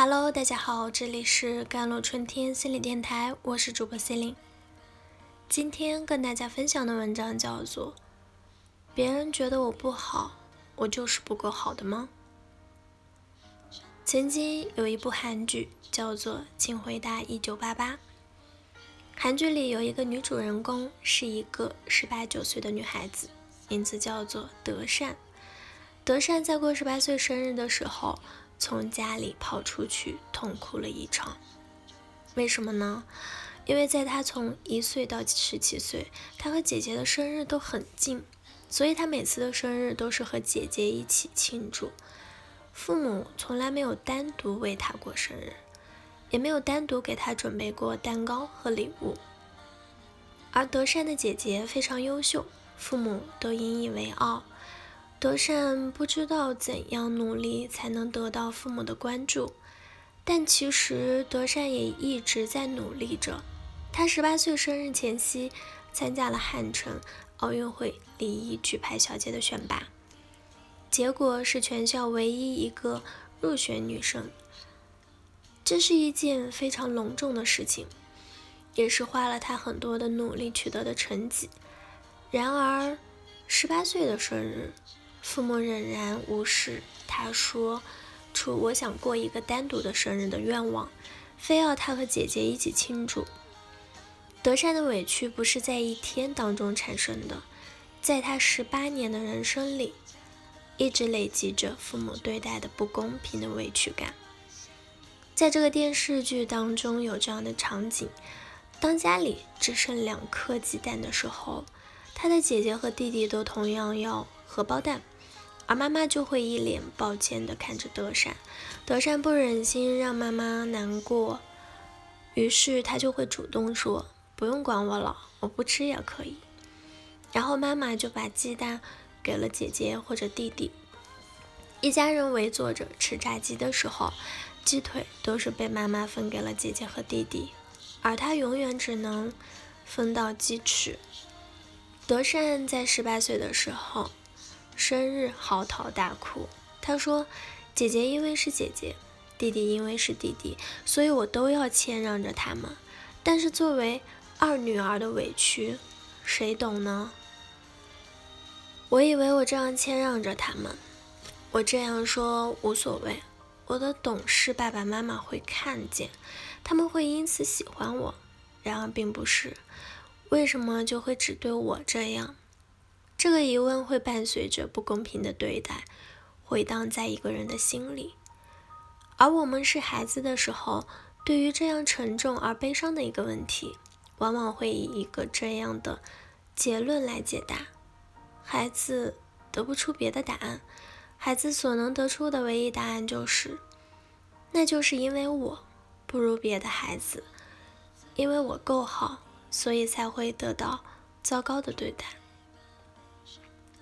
Hello，大家好，这里是甘露春天心理电台，我是主播 C 琳。今天跟大家分享的文章叫做《别人觉得我不好，我就是不够好的吗》。曾经有一部韩剧叫做《请回答一九八八》，韩剧里有一个女主人公是一个十八九岁的女孩子，名字叫做德善。德善在过十八岁生日的时候，从家里跑出去痛哭了一场。为什么呢？因为在他从一岁到十七岁，他和姐姐的生日都很近，所以他每次的生日都是和姐姐一起庆祝。父母从来没有单独为他过生日，也没有单独给他准备过蛋糕和礼物。而德善的姐姐非常优秀，父母都引以为傲。德善不知道怎样努力才能得到父母的关注，但其实德善也一直在努力着。他十八岁生日前夕，参加了汉城奥运会礼仪举牌小姐的选拔，结果是全校唯一一个入选女生。这是一件非常隆重的事情，也是花了他很多的努力取得的成绩。然而，十八岁的生日。父母仍然无视他说出我想过一个单独的生日的愿望，非要他和姐姐一起庆祝。德善的委屈不是在一天当中产生的，在他十八年的人生里，一直累积着父母对待的不公平的委屈感。在这个电视剧当中有这样的场景：当家里只剩两颗鸡蛋的时候，他的姐姐和弟弟都同样要荷包蛋。而妈妈就会一脸抱歉地看着德善，德善不忍心让妈妈难过，于是他就会主动说：“不用管我了，我不吃也可以。”然后妈妈就把鸡蛋给了姐姐或者弟弟。一家人围坐着吃炸鸡的时候，鸡腿都是被妈妈分给了姐姐和弟弟，而他永远只能分到鸡翅。德善在十八岁的时候。生日嚎啕大哭，他说：“姐姐因为是姐姐，弟弟因为是弟弟，所以我都要谦让着他们。但是作为二女儿的委屈，谁懂呢？我以为我这样谦让着他们，我这样说无所谓，我的懂事爸爸妈妈会看见，他们会因此喜欢我。然而并不是，为什么就会只对我这样？”这个疑问会伴随着不公平的对待，回荡在一个人的心里。而我们是孩子的时候，对于这样沉重而悲伤的一个问题，往往会以一个这样的结论来解答。孩子得不出别的答案，孩子所能得出的唯一答案就是，那就是因为我不如别的孩子，因为我够好，所以才会得到糟糕的对待。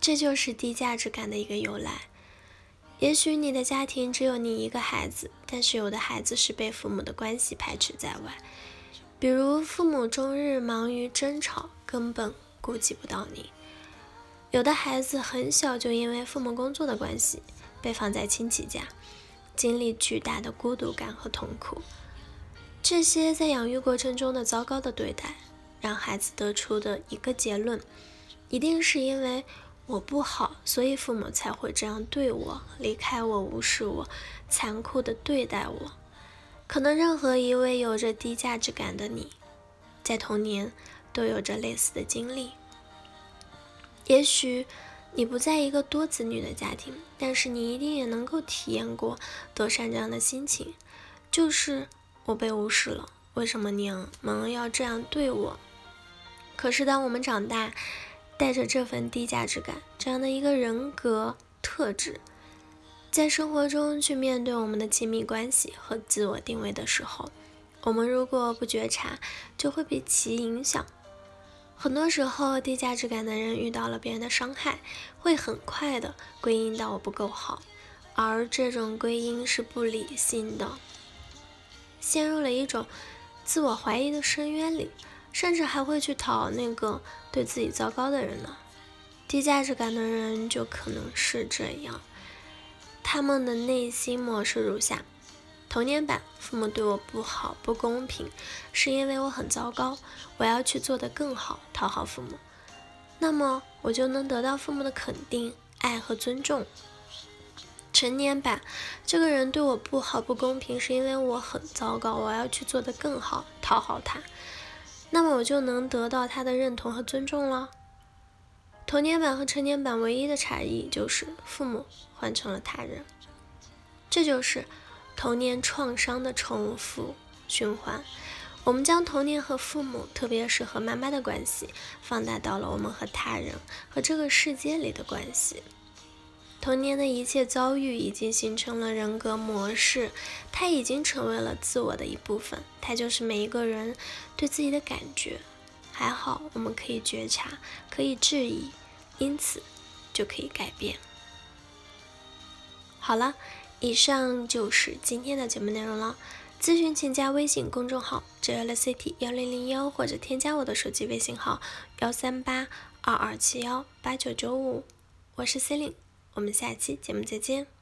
这就是低价值感的一个由来。也许你的家庭只有你一个孩子，但是有的孩子是被父母的关系排斥在外，比如父母终日忙于争吵，根本顾及不到你；有的孩子很小就因为父母工作的关系被放在亲戚家，经历巨大的孤独感和痛苦。这些在养育过程中的糟糕的对待，让孩子得出的一个结论，一定是因为。我不好，所以父母才会这样对我，离开我，无视我，残酷的对待我。可能任何一位有着低价值感的你，在童年都有着类似的经历。也许你不在一个多子女的家庭，但是你一定也能够体验过德善这样的心情，就是我被无视了，为什么娘们要这样对我？可是当我们长大，带着这份低价值感，这样的一个人格特质，在生活中去面对我们的亲密关系和自我定位的时候，我们如果不觉察，就会被其影响。很多时候，低价值感的人遇到了别人的伤害，会很快的归因到我不够好，而这种归因是不理性的，陷入了一种自我怀疑的深渊里。甚至还会去讨那个对自己糟糕的人呢。低价值感的人就可能是这样，他们的内心模式如下：童年版，父母对我不好、不公平，是因为我很糟糕，我要去做得更好，讨好父母，那么我就能得到父母的肯定、爱和尊重。成年版，这个人对我不好、不公平，是因为我很糟糕，我要去做得更好，讨好他，那么我就能得到他的认同和尊重了。童年版和成年版唯一的差异就是父母换成了他人，这就是童年创伤的重复循环。我们将童年和父母，特别是和妈妈的关系，放大到了我们和他人和这个世界里的关系。童年的一切遭遇已经形成了人格模式，它已经成为了自我的一部分，它就是每一个人对自己的感觉。还好，我们可以觉察，可以质疑，因此就可以改变。好了，以上就是今天的节目内容了。咨询请加微信公众号 j l c t 幺零零幺，或者添加我的手机微信号幺三八二二七幺八九九五。我是 C e l i n e 我们下期节目再见。